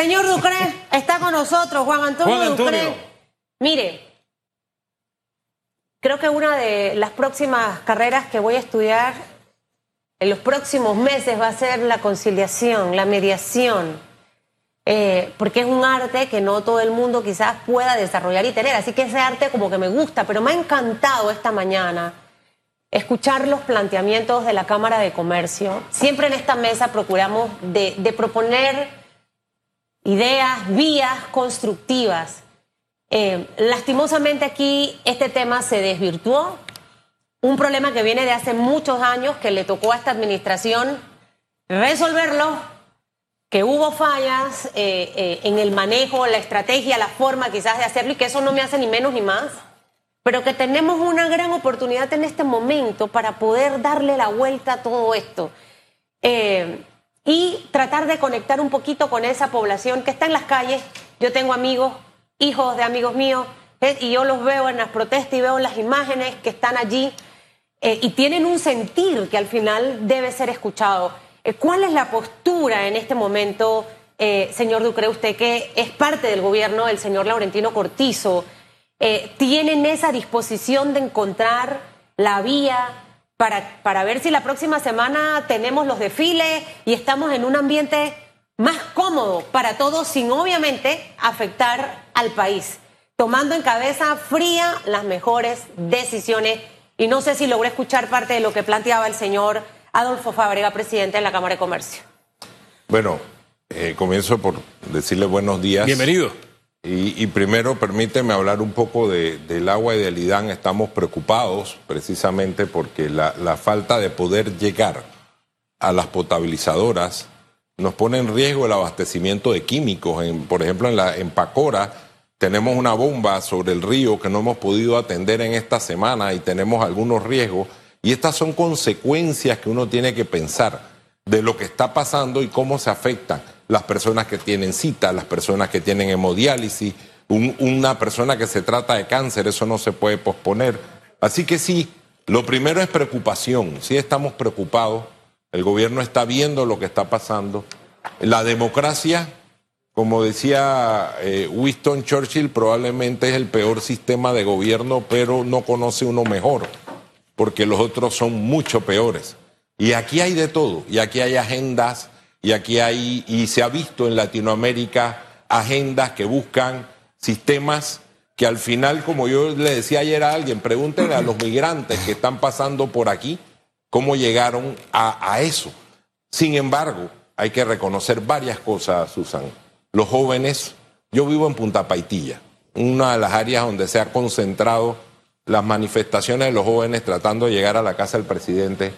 Señor Ducre, está con nosotros, Juan Antonio, Juan Antonio. Mire, creo que una de las próximas carreras que voy a estudiar en los próximos meses va a ser la conciliación, la mediación, eh, porque es un arte que no todo el mundo quizás pueda desarrollar y tener, así que ese arte como que me gusta, pero me ha encantado esta mañana escuchar los planteamientos de la Cámara de Comercio. Siempre en esta mesa procuramos de, de proponer ideas, vías constructivas. Eh, lastimosamente aquí este tema se desvirtuó. Un problema que viene de hace muchos años que le tocó a esta administración resolverlo, que hubo fallas eh, eh, en el manejo, la estrategia, la forma quizás de hacerlo y que eso no me hace ni menos ni más, pero que tenemos una gran oportunidad en este momento para poder darle la vuelta a todo esto. Eh, y tratar de conectar un poquito con esa población que está en las calles. Yo tengo amigos, hijos de amigos míos, y yo los veo en las protestas y veo las imágenes que están allí eh, y tienen un sentir que al final debe ser escuchado. Eh, ¿Cuál es la postura en este momento, eh, señor Ducre, usted que es parte del gobierno del señor Laurentino Cortizo? ¿Tienen esa disposición de encontrar la vía para, para ver si la próxima semana tenemos los desfiles y estamos en un ambiente más cómodo para todos sin obviamente afectar al país, tomando en cabeza fría las mejores decisiones. Y no sé si logré escuchar parte de lo que planteaba el señor Adolfo Fábrega, presidente de la Cámara de Comercio. Bueno, eh, comienzo por decirle buenos días. Bienvenido. Y, primero permíteme hablar un poco de- del agua y del IDAN. Estamos preocupados precisamente porque la, la falta de poder llegar a las potabilizadoras nos pone en riesgo el abastecimiento de químicos. En- por ejemplo, en, la, en Pacora tenemos una bomba sobre el río que no hemos podido atender en esta semana y tenemos algunos riesgos. Y estas son consecuencias que uno tiene que pensar de lo que está pasando y cómo se afectan las personas que tienen cita, las personas que tienen hemodiálisis, un- una persona que se trata de cáncer, eso no se puede posponer. Así que sí, lo primero es preocupación, sí estamos preocupados, el gobierno está viendo lo que está pasando. La democracia, como decía eh, Winston Churchill, probablemente es el peor sistema de gobierno, pero no conoce uno mejor, porque los otros son mucho peores. Y aquí hay de todo, y aquí hay agendas, y aquí hay, y se ha visto en Latinoamérica agendas que buscan sistemas que al final, como yo le decía ayer a alguien, pregúntenle a los migrantes que están pasando por aquí cómo llegaron a, a eso. Sin embargo, hay que reconocer varias cosas, Susan. Los jóvenes, yo vivo en Punta Paitilla, una de las áreas donde se ha concentrado las manifestaciones de los jóvenes tratando de llegar a la casa del presidente.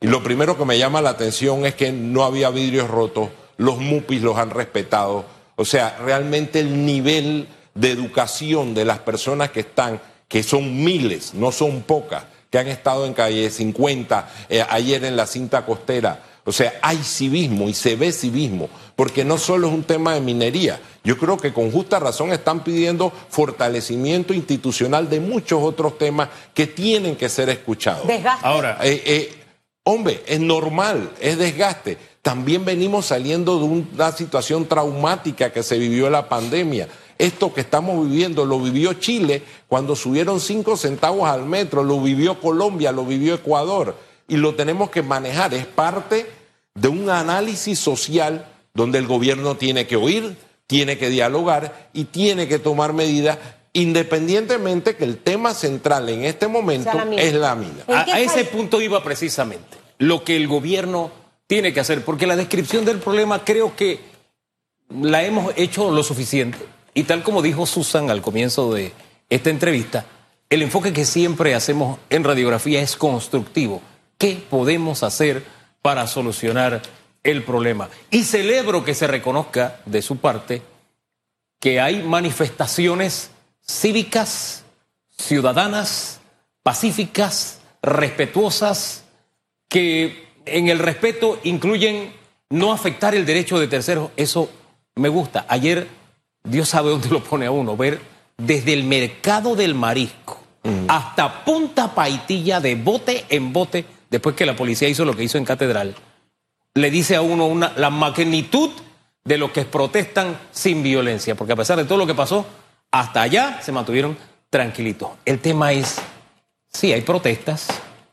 Y lo primero que me llama la atención es que no había vidrios rotos, los MUPIs los han respetado. O sea, realmente el nivel de educación de las personas que están, que son miles, no son pocas, que han estado en calle 50, eh, ayer en la cinta costera. O sea, hay civismo y se ve civismo, porque no solo es un tema de minería. Yo creo que con justa razón están pidiendo fortalecimiento institucional de muchos otros temas que tienen que ser escuchados. Desgaste. Ahora, Eh, eh, hombre, es normal, es desgaste. También venimos saliendo de una situación traumática que se vivió la pandemia. Esto que estamos viviendo lo vivió Chile cuando subieron cinco centavos al metro, lo vivió Colombia, lo vivió Ecuador y lo tenemos que manejar. Es parte de un análisis social donde el gobierno tiene que oír, tiene que dialogar y tiene que tomar medidas independientemente que el tema central en este momento Sea la mina. es la mina. ¿En a, ese punto iba precisamente. Lo que el gobierno tiene que hacer, porque la descripción del problema creo que la hemos hecho lo suficiente. Y tal como dijo Susan al comienzo de esta entrevista, el enfoque que siempre hacemos en radiografía es constructivo. ¿Qué podemos hacer para solucionar el problema? Y celebro que se reconozca de su parte que hay manifestaciones cívicas, ciudadanas, pacíficas, respetuosas, que en el respeto incluyen no afectar el derecho de terceros. Eso me gusta. Ayer, Dios sabe dónde lo pone a uno, ver desde el mercado del marisco hasta Punta Paitilla de bote en bote, después que la policía hizo lo que hizo en Catedral, le dice a uno una, la magnitud de los que protestan sin violencia, porque a pesar de todo lo que pasó, hasta allá se mantuvieron tranquilitos. El tema es, sí, hay protestas,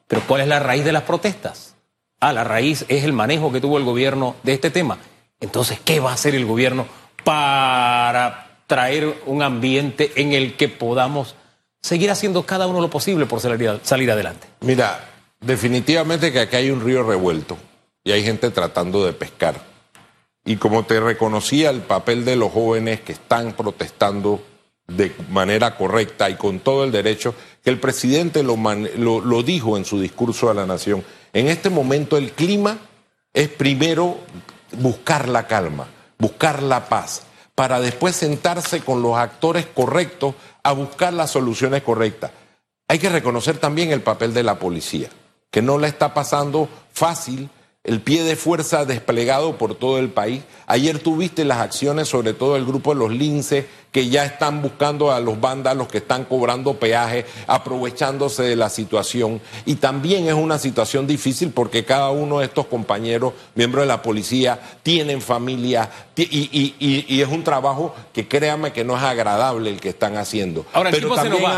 pero ¿cuál es la raíz de las protestas? Ah, la raíz es el manejo que tuvo el gobierno de este tema. Entonces, ¿qué va a hacer el gobierno para traer un ambiente en el que podamos seguir haciendo cada uno lo posible por salir, adelante? Mira, definitivamente que aquí hay un río revuelto y hay gente tratando de pescar. Y como te reconocía el papel de los jóvenes que están protestando de manera correcta y con todo el derecho, que el presidente lo, lo, dijo en su discurso a la nación. En este momento el clima es primero buscar la calma, buscar la paz, para después sentarse con los actores correctos a buscar las soluciones correctas. Hay que reconocer también el papel de la policía, que no la está pasando fácil el pie de fuerza desplegado por todo el país. Ayer tuviste las acciones, sobre todo el grupo de los lince, que ya están buscando a los vándalos que están cobrando peaje, aprovechándose de la situación. Y también es una situación difícil porque cada uno de estos compañeros, miembros de la policía, tienen familia y, es un trabajo que créame que no es agradable el que están haciendo. Ahora, Pero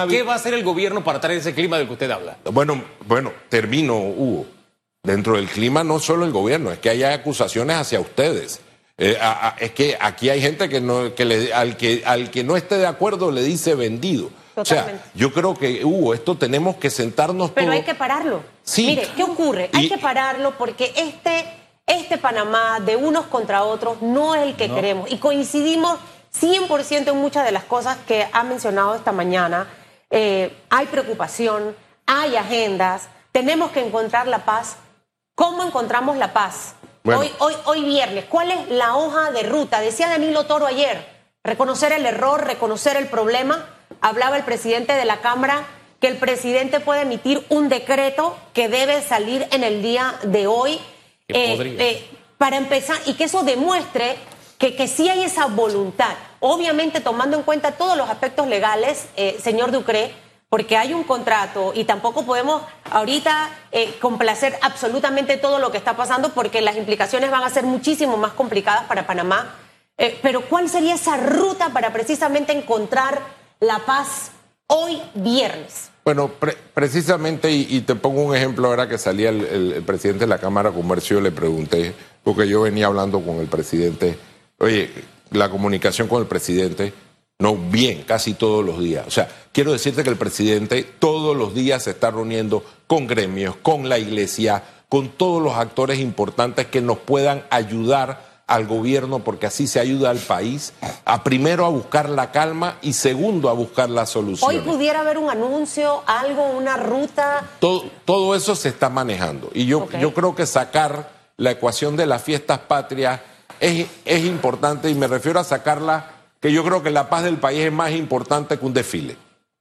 ¿qué va a hacer el gobierno para traer ese clima del que usted habla? Bueno, bueno, termino, Hugo dentro del clima no solo el gobierno, es que hay acusaciones hacia ustedes. Eh, es que aquí hay gente que no, que le, al que al que no esté de acuerdo le dice vendido. O sea, yo creo que, Hugo, esto tenemos que sentarnos Pero hay que pararlo. Sí. Mire, ¿qué ocurre? Hay que pararlo porque este, este Panamá de unos contra otros no es el que queremos. Y coincidimos 100% en muchas de las cosas que ha mencionado esta mañana. Eh, hay preocupación, hay agendas, tenemos que encontrar la paz ¿Cómo encontramos la paz? Hoy, hoy, hoy viernes, ¿cuál es la hoja de ruta? Decía Danilo Toro ayer, reconocer el error, reconocer el problema. Hablaba el presidente de la Cámara que el presidente puede emitir un decreto que debe salir en el día de hoy eh, eh, para empezar y que eso demuestre que, que sí hay esa voluntad. Obviamente tomando en cuenta todos los aspectos legales, eh, señor Ducre, porque hay un contrato y tampoco podemos ahorita eh, complacer absolutamente todo lo que está pasando porque las implicaciones van a ser muchísimo más complicadas para Panamá. Eh, pero ¿cuál sería esa ruta para precisamente encontrar la paz hoy viernes? Bueno, precisamente, y, te pongo un ejemplo ahora que salía el, presidente de la Cámara de Comercio, le pregunté, porque yo venía hablando con el presidente, oye, la comunicación con el presidente no bien, casi todos los días. O sea, quiero decirte que el presidente todos los días se está reuniendo con gremios, con la iglesia, con todos los actores importantes que nos puedan ayudar al gobierno, porque así se ayuda al país, a primero a buscar la calma y segundo a buscar la solución. Hoy pudiera haber un anuncio, algo, una ruta. Todo, todo eso se está manejando. Y yo, yo creo que sacar la ecuación de las fiestas patrias es, es importante y me refiero a sacarla que yo creo que la paz del país es más importante que un desfile.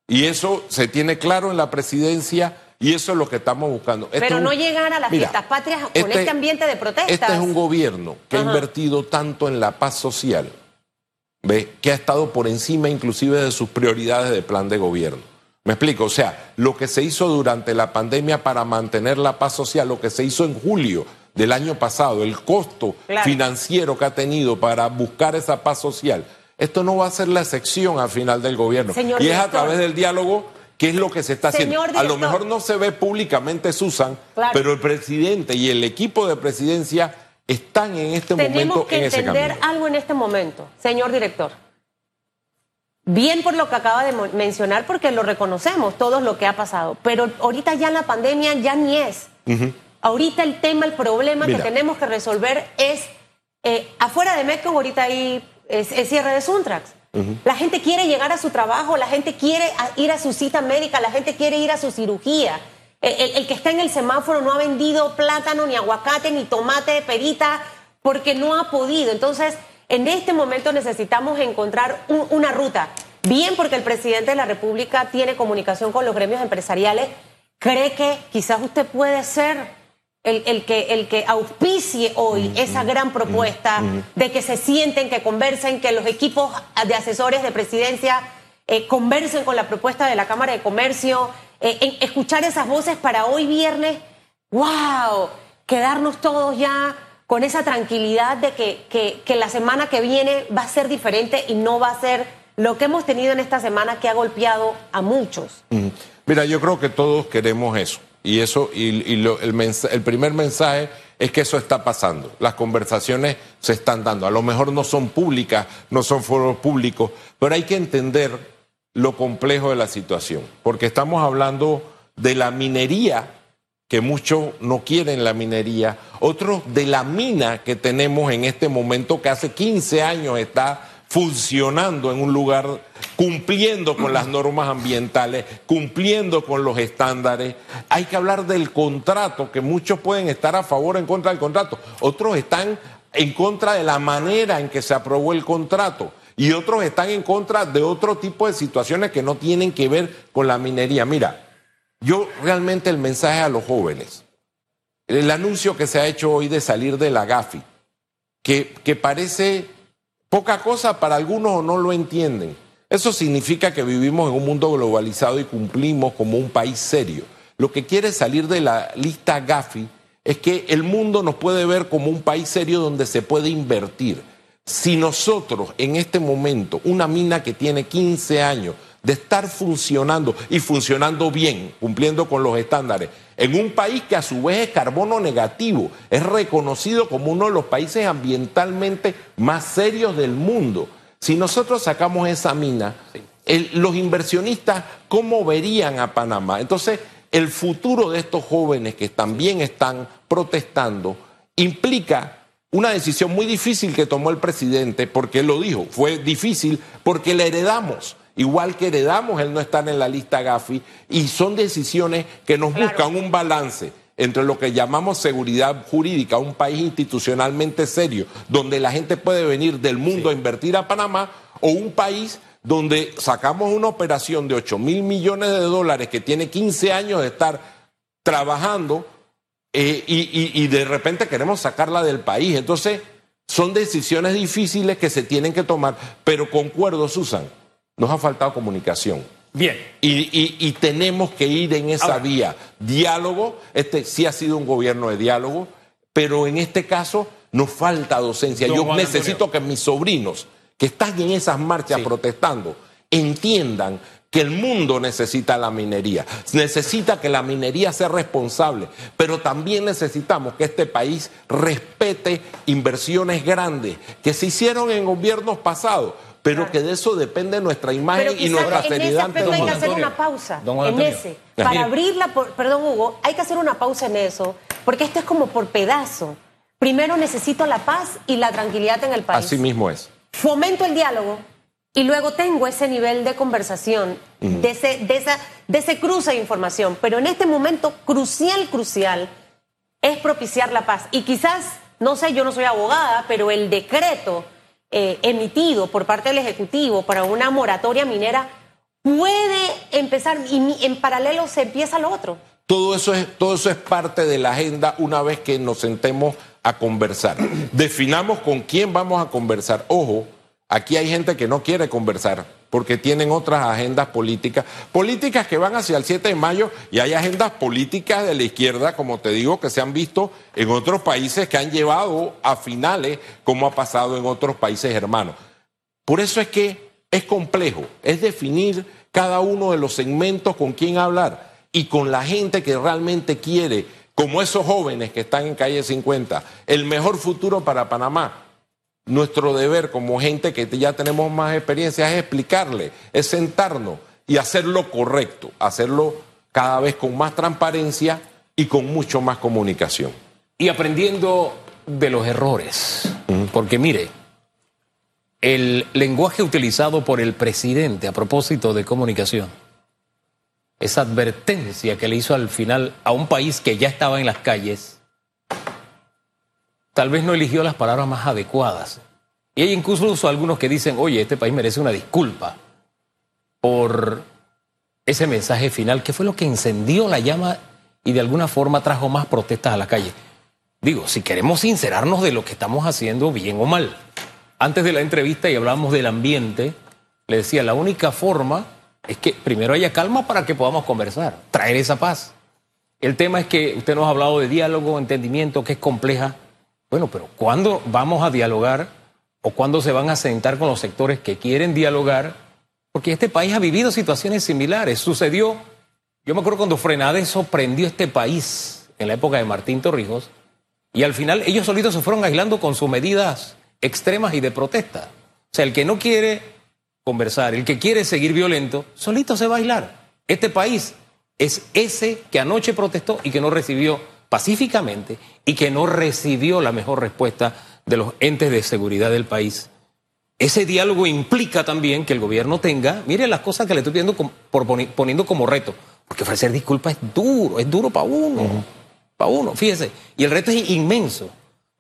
Y eso se tiene claro en la presidencia y eso es lo que estamos buscando. Pero no llegar a las fiestas patrias con este, este, ambiente de protesta. Este es un gobierno que ha invertido tanto en la paz social, ¿ve? que ha estado por encima inclusive de sus prioridades de plan de gobierno. Me explico, o sea, lo que se hizo durante la pandemia para mantener la paz social, lo que se hizo en julio del año pasado, el costo financiero que ha tenido para buscar esa paz social, esto no va a ser la excepción al final del gobierno. y es a través del diálogo que es lo que se está haciendo. A lo mejor no se ve públicamente, Susan, pero el presidente y el equipo de presidencia están en este momento en ese camino. Tenemos que entender algo en este momento, señor director. Bien por lo que acaba de mencionar, porque lo reconocemos, todo lo que ha pasado. Pero ahorita ya la pandemia ya ni es. Ahorita el tema, el problema que tenemos que resolver es, eh, afuera de Metcon ahorita hay es, cierre de Suntrax. La gente quiere llegar a su trabajo, la gente quiere ir a su cita médica, la gente quiere ir a su cirugía. El, que está en el semáforo no ha vendido plátano, ni aguacate, ni tomate, perita, porque no ha podido. Entonces, en este momento necesitamos encontrar una ruta. Bien porque el presidente de la República tiene comunicación con los gremios empresariales, cree que quizás usted puede ser el, que, el que auspicie hoy esa gran propuesta de que se sienten, que conversen, que los equipos de asesores de presidencia eh, conversen con la propuesta de la Cámara de Comercio, eh, escuchar esas voces para hoy viernes, wow, quedarnos todos ya con esa tranquilidad de que, que, que la semana que viene va a ser diferente y no va a ser lo que hemos tenido en esta semana que ha golpeado a muchos. Mira, yo creo que todos queremos eso. Y eso, y, el, el primer mensaje es que eso está pasando. Las conversaciones se están dando. A lo mejor no son públicas, no son foros públicos, pero hay que entender lo complejo de la situación. Porque estamos hablando de la minería, que muchos no quieren la minería, otros de la mina que tenemos en este momento, que hace 15 años está funcionando en un lugar, cumpliendo con las normas ambientales, cumpliendo con los estándares. Hay que hablar del contrato, que muchos pueden estar a favor o en contra del contrato, otros están en contra de la manera en que se aprobó el contrato y otros están en contra de otro tipo de situaciones que no tienen que ver con la minería. Mira, yo realmente el mensaje a los jóvenes, el anuncio que se ha hecho hoy de salir de la GAFI, que, que parece poca cosa para algunos o no lo entienden. Eso significa que vivimos en un mundo globalizado y cumplimos como un país serio. Lo que quiere salir de la lista GAFI es que el mundo nos puede ver como un país serio donde se puede invertir. Si nosotros en este momento, una mina que tiene 15 años de estar funcionando y funcionando bien, cumpliendo con los estándares, en un país que a su vez es carbono negativo, es reconocido como uno de los países ambientalmente más serios del mundo. Si nosotros sacamos esa mina, el- los inversionistas, ¿cómo verían a Panamá? Entonces, el futuro de estos jóvenes que también están protestando implica una decisión muy difícil que tomó el presidente, porque él lo dijo, fue difícil porque le heredamos. Igual que heredamos el no estar en la lista Gafi, y son decisiones que nos Claro. buscan un balance entre lo que llamamos seguridad jurídica, un país institucionalmente serio, donde la gente puede venir del mundo a invertir a Panamá, o un país donde sacamos una operación de 8 mil millones de dólares que tiene 15 años de estar trabajando eh, y, y- y de repente queremos sacarla del país. Entonces, son decisiones difíciles que se tienen que tomar, pero concuerdo, Susan, nos ha faltado comunicación. Bien. Y, y- y tenemos que ir en esa Ahora. vía. Diálogo, este sí ha sido un gobierno de diálogo, pero en este caso nos falta docencia. Yo Juan necesito Antonio. que mis sobrinos que están en esas marchas Sí. protestando entiendan que el mundo necesita la minería, necesita que la minería sea responsable, pero también necesitamos que este país respete inversiones grandes que se hicieron en gobiernos pasados, pero Claro. que de eso depende nuestra imagen Pero y nuestra en ese aspecto hay que mundo. hacer una pausa. En ese. Para abrirla, por, perdón Hugo, hay que hacer una pausa en eso, porque esto es como por pedazo. Primero necesito la paz y la tranquilidad en el país. Así mismo es. Fomento el diálogo y luego tengo ese nivel de conversación, de, ese, de, esa, de ese cruce de información. Pero en este momento crucial, crucial, es propiciar la paz. Y quizás, no sé, yo no soy abogada, pero el decreto eh, emitido por parte del Ejecutivo para una moratoria minera puede empezar y en paralelo se empieza lo otro. Todo eso, es, todo eso es parte de la agenda una vez que nos sentemos a conversar. Definamos con quién vamos a conversar. Ojo, aquí hay gente que no quiere conversar porque tienen otras agendas políticas, políticas que van hacia el 7 de mayo y hay agendas políticas de la izquierda, como te digo, que se han visto en otros países que han llevado a finales, como ha pasado en otros países hermanos. Por eso es que es complejo, es definir cada uno de los segmentos con quién hablar y con la gente que realmente quiere, como esos jóvenes que están en calle 50, el mejor futuro para Panamá. Nuestro deber como gente que ya tenemos más experiencia es explicarle, es sentarnos y hacer lo correcto, hacerlo cada vez con más transparencia y con mucho más comunicación. Y aprendiendo de los errores. Porque mire, el lenguaje utilizado por el presidente a propósito de comunicación, esa advertencia que le hizo al final a un país que ya estaba en las calles, tal vez no eligió las palabras más adecuadas. Y hay incluso algunos que dicen, oye, este país merece una disculpa por ese mensaje final, que fue lo que encendió la llama y de alguna forma trajo más protestas a la calle. Digo, si queremos sincerarnos de lo que estamos haciendo bien o mal. Antes de la entrevista y hablábamos del ambiente, le decía, la única forma es que primero haya calma para que podamos conversar, traer esa paz. El tema es que usted nos ha hablado de diálogo, entendimiento, que es compleja Bueno, pero ¿cuándo vamos a dialogar o cuándo se van a sentar con los sectores que quieren dialogar? Porque este país ha vivido situaciones similares. Sucedió, yo me acuerdo cuando Frenades sorprendió este país en la época de Martín Torrijos, y al final ellos solitos se fueron aislando con sus medidas extremas y de protesta. O sea, el que no quiere conversar, el que quiere seguir violento, solito se va a aislar. Este país es ese que anoche protestó y que no recibió pacíficamente y que no recibió la mejor respuesta de los entes de seguridad del país. Ese diálogo implica también que el gobierno tenga, mire las cosas que le estoy pidiendo por poniendo como reto, porque ofrecer disculpas es duro, es duro para uno para uno, fíjese. Y el reto es inmenso.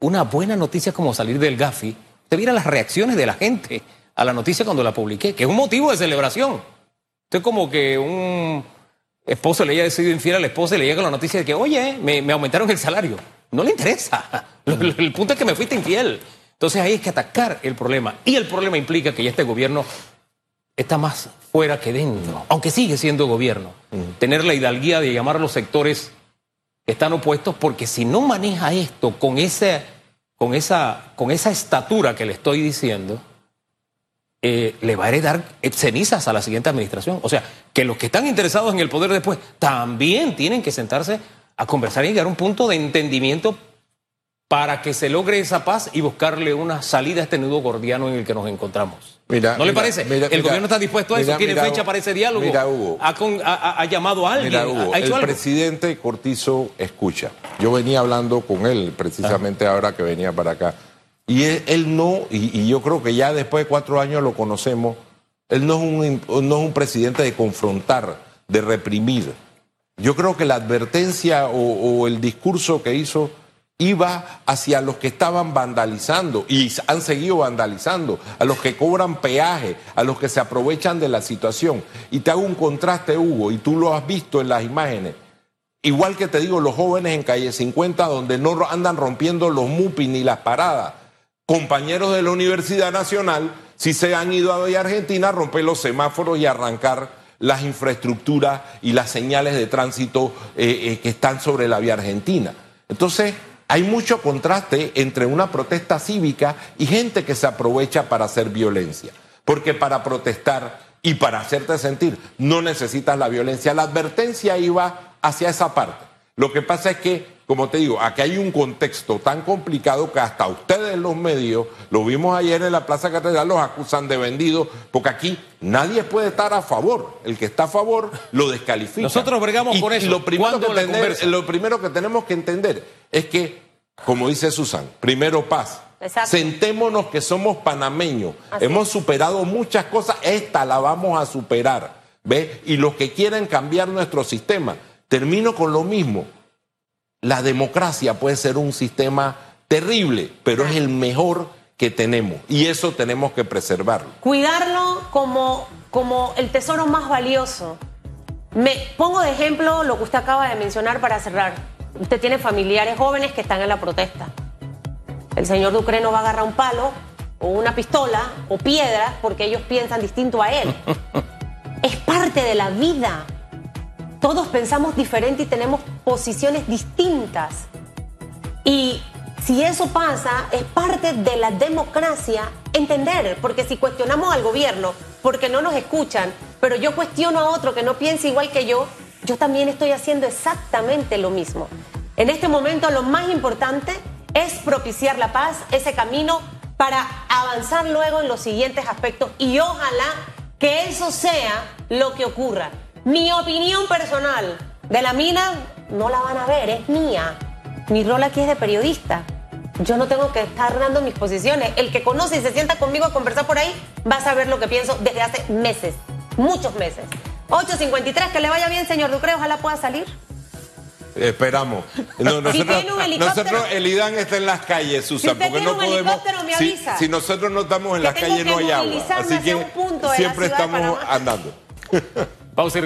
Una buena noticia como salir del Gafi. Usted mira las reacciones de la gente a la noticia cuando la publiqué, que es un motivo de celebración. Usted como que un esposo le haya decidido infiel a la esposa y le llega la noticia de que, oye, me, aumentaron el salario. No le interesa. El punto es que me fuiste infiel. Entonces ahí es que atacar el problema. Y el problema implica que ya este gobierno está más fuera que dentro, aunque sigue siendo gobierno. Tener la hidalguía de llamar a los sectores están opuestos porque si no maneja esto con, ese, con, esa, con esa estatura que le estoy diciendo, eh, le va a heredar cenizas a la siguiente administración. O sea, que los que están interesados en el poder después también tienen que sentarse a conversar y llegar a un punto de entendimiento para que se logre esa paz y buscarle una salida a este nudo gordiano en el que nos encontramos. ¿No le parece? el gobierno está dispuesto a eso, tiene fecha para ese diálogo. Mira, Hugo. Ha, llamado a alguien. el presidente Cortizo escucha. Yo venía hablando con él precisamente ahora que venía para acá. Y él, no, y, yo creo que ya después de cuatro años lo conocemos, él no es un, no es un presidente de confrontar, de reprimir. Yo creo que la advertencia o el discurso que hizo iba hacia los que estaban vandalizando y han seguido vandalizando, a los que cobran peaje, a los que se aprovechan de la situación. Y te hago un contraste, Hugo, y tú lo has visto en las imágenes. Igual que te digo, los jóvenes en calle 50, donde no andan rompiendo los MUPI ni las paradas, compañeros de la Universidad Nacional, si se han ido a Argentina a romper los semáforos y arrancar las infraestructuras y las señales de tránsito eh, eh, que están sobre la vía argentina. Entonces, hay mucho contraste entre una protesta cívica y gente que se aprovecha para hacer violencia. Porque para protestar y para hacerte sentir no necesitas la violencia. La advertencia iba hacia esa parte. Lo que pasa es que, como te digo, aquí hay un contexto tan complicado que hasta ustedes los medios, lo vimos ayer en la Plaza Catedral, los acusan de vendidos, porque aquí nadie puede estar a favor. El que está a favor lo descalifica. Nosotros bregamos por eso. lo primero, que lo primero que tenemos que entender es que, como dice Susan, primero paz. Sentémonos que somos panameños. Hemos superado muchas cosas, esta la vamos a superar. ¿Ve? Y los que quieren cambiar nuestro sistema, Termino con lo mismo. La democracia puede ser un sistema terrible, pero es el mejor que tenemos y eso tenemos que preservarlo. Cuidarlo como, como el tesoro más valioso. Me pongo de ejemplo lo que usted acaba de mencionar para cerrar. Usted tiene familiares jóvenes que están en la protesta. El señor Ducre no va a agarrar un palo o una pistola o piedras porque ellos piensan distinto a él. es parte de la vida. Todos pensamos diferente y tenemos posiciones distintas. Y si eso pasa, es parte de la democracia entender, porque si cuestionamos al gobierno porque no nos escuchan, pero yo cuestiono a otro que no piensa igual que yo, yo también estoy haciendo exactamente lo mismo. En este momento lo más importante es propiciar la paz, ese camino para avanzar luego en los siguientes aspectos y ojalá que eso sea lo que ocurra. Mi opinión personal de la mina no la van a ver, es mía. Mi rol aquí es de periodista. Yo no tengo que estar dando mis posiciones. El que conoce y se sienta conmigo a conversar por ahí va a saber lo que pienso desde hace meses, muchos meses. 8.53, que le vaya bien, señor Ducre, ojalá pueda salir. Esperamos. nosotros, el IDAN está en las calles, Susan, porque no podemos. Si, nosotros no estamos en las calles, no hay agua. Así que siempre estamos andando. Vamos a ir